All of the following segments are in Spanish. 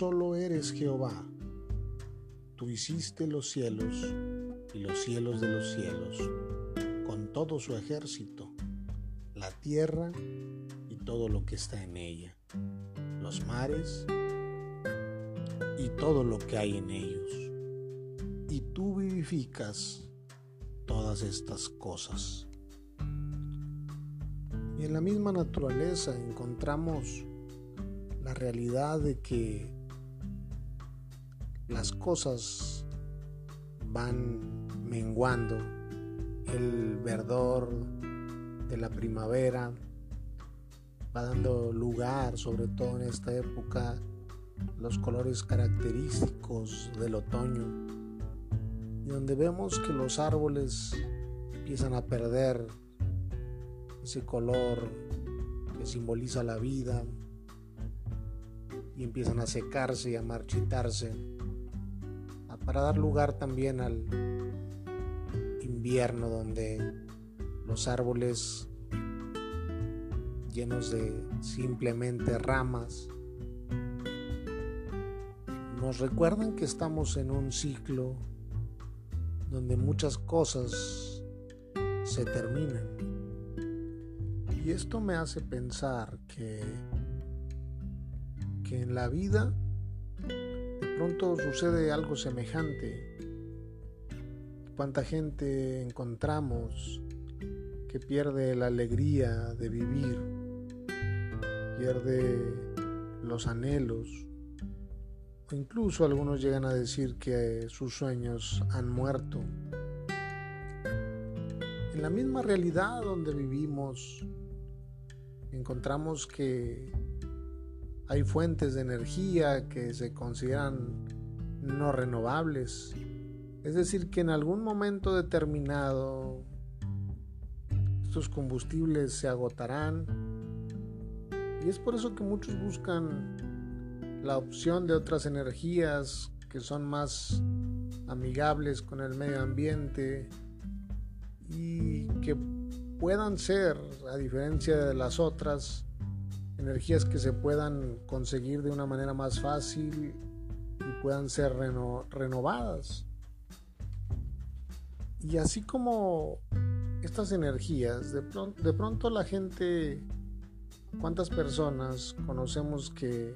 Solo eres Jehová. Tú hiciste los cielos y los cielos de los cielos, con todo su ejército, la tierra y todo lo que está en ella, los mares y todo lo que hay en ellos. Y tú vivificas todas estas cosas. Y en la misma naturaleza encontramos la realidad de que las cosas van menguando, el verdor de la primavera va dando lugar, sobre todo en esta época, los colores característicos del otoño, donde vemos que los árboles empiezan a perder ese color que simboliza la vida y empiezan a secarse y a marchitarse para dar lugar también al invierno donde los árboles llenos de simplemente ramas nos recuerdan que estamos en un ciclo donde muchas cosas se terminan. Y esto me hace pensar que, que en la vida pronto sucede algo semejante. ¿Cuánta gente encontramos que pierde la alegría de vivir? Pierde los anhelos, incluso algunos llegan a decir que sus sueños han muerto. En la misma realidad donde vivimos, encontramos que hay fuentes de energía que se consideran no renovables. Es decir, que en algún momento determinado estos combustibles se agotarán. Y es por eso que muchos buscan la opción de otras energías que son más amigables con el medio ambiente y que puedan ser, a diferencia de las otras, energías que se puedan conseguir de una manera más fácil y puedan ser renovadas. Y así como estas energías, de, de pronto la gente, ¿cuántas personas conocemos que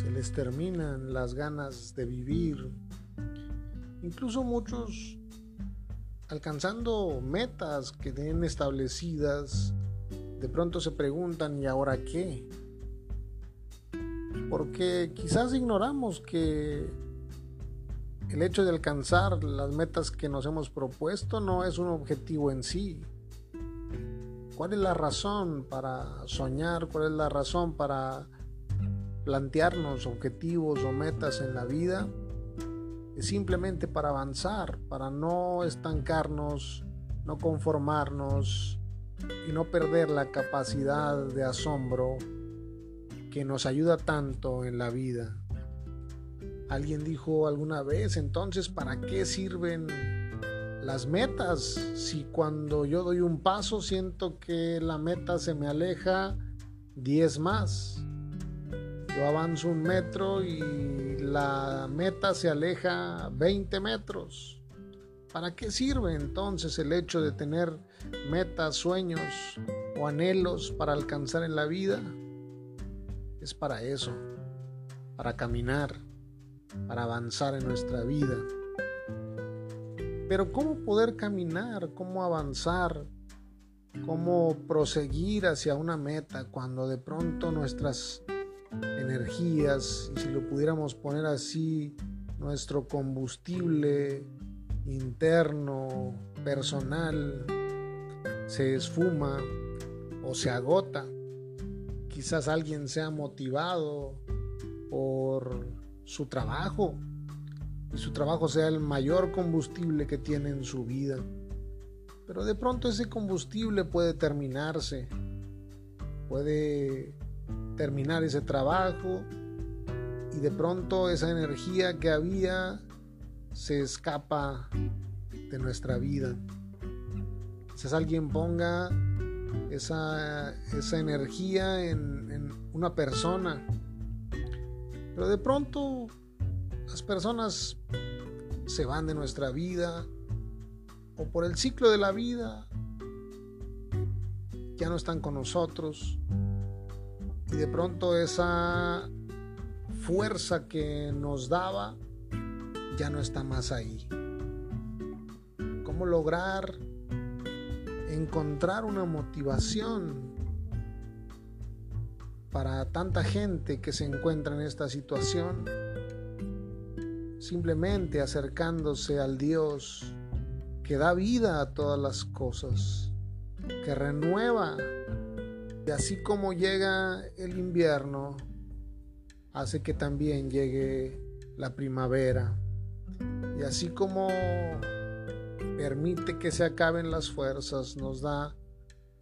se les terminan las ganas de vivir. Incluso muchos alcanzando metas que tienen establecidas, de pronto se preguntan, ¿y ahora qué? Porque quizás ignoramos que el hecho de alcanzar las metas que nos hemos propuesto no es un objetivo en sí. ¿Cuál es la razón para soñar? ¿Cuál es la razón para plantearnos objetivos o metas en la vida es simplemente para avanzar, para no estancarnos, no conformarnos y no perder la capacidad de asombro que nos ayuda tanto en la vida. Alguien dijo alguna vez, entonces, ¿para qué sirven las metas si cuando yo doy un paso siento que la meta se me aleja 10 más? Yo avanzo un metro y la meta se aleja 20 metros. ¿Para qué sirve entonces el hecho de tener metas, sueños o anhelos para alcanzar en la vida? Es para eso, para caminar, para avanzar en nuestra vida. Pero ¿cómo poder caminar? ¿Cómo avanzar? ¿Cómo proseguir hacia una meta cuando de pronto nuestras energías y si lo pudiéramos poner así, nuestro combustible interno, personal, se esfuma o se agota. Quizás alguien sea motivado por su trabajo y su trabajo sea el mayor combustible que tiene en su vida. Pero de pronto ese combustible puede terminarse, puede terminar ese trabajo y de pronto esa energía que había se escapa de nuestra vida. Quizás alguien ponga esa, esa energía en, en una persona. Pero de pronto las personas se van de nuestra vida o por el ciclo de la vida ya no están con nosotros y de pronto esa fuerza que nos daba ya no está más ahí. ¿Cómo lograr encontrar una motivación para tanta gente que se encuentra en esta situación? Simplemente acercándose al Dios que da vida a todas las cosas, que renueva. Y así como llega el invierno, hace que también llegue la primavera. Y así como permite que se acaben las fuerzas, nos da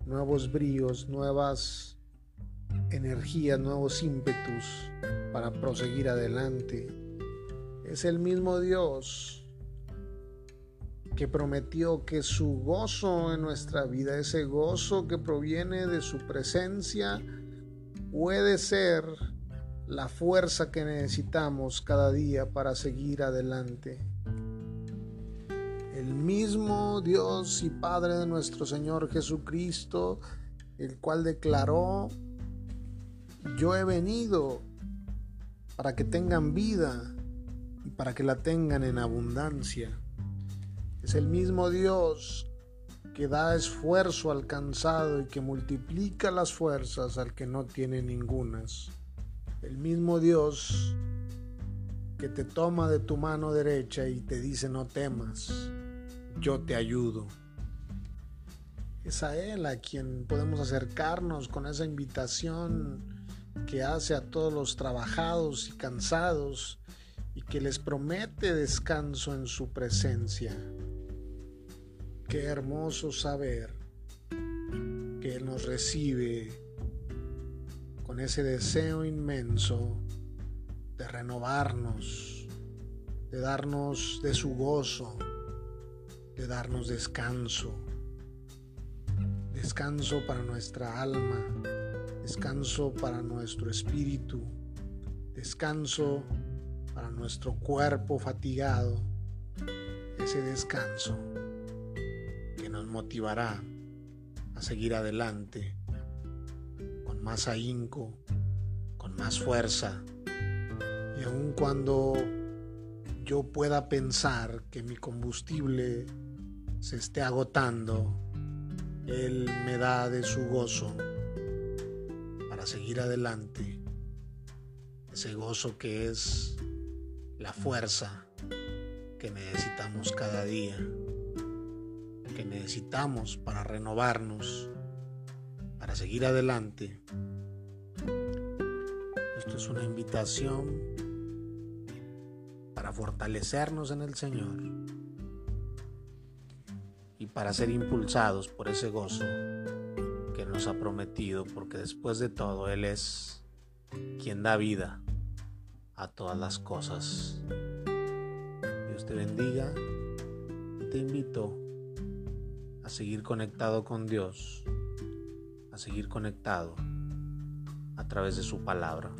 nuevos bríos, nuevas energías, nuevos ímpetus para proseguir adelante. Es el mismo Dios que prometió que su gozo en nuestra vida, ese gozo que proviene de su presencia, puede ser la fuerza que necesitamos cada día para seguir adelante. El mismo Dios y Padre de nuestro Señor Jesucristo, el cual declaró, yo he venido para que tengan vida y para que la tengan en abundancia. Es el mismo Dios que da esfuerzo al cansado y que multiplica las fuerzas al que no tiene ningunas el mismo Dios que te toma de tu mano derecha y te dice no temas, yo te ayudo. Es a Él a quien podemos acercarnos con esa invitación que hace a todos los trabajados y cansados y que les promete descanso en su presencia. Qué hermoso saber que Él nos recibe con ese deseo inmenso de renovarnos, de darnos de su gozo, de darnos descanso, descanso para nuestra alma, descanso para nuestro espíritu, descanso para nuestro cuerpo fatigado, ese descanso que nos motivará a seguir adelante más ahínco, con más fuerza. Y aun cuando yo pueda pensar que mi combustible se esté agotando, Él me da de su gozo para seguir adelante. Ese gozo que es la fuerza que necesitamos cada día, que necesitamos para renovarnos para seguir adelante. Esto es una invitación para fortalecernos en el Señor y para ser impulsados por ese gozo que nos ha prometido, porque después de todo Él es quien da vida a todas las cosas. Dios te bendiga y te invito a seguir conectado con Dios seguir conectado a través de su palabra.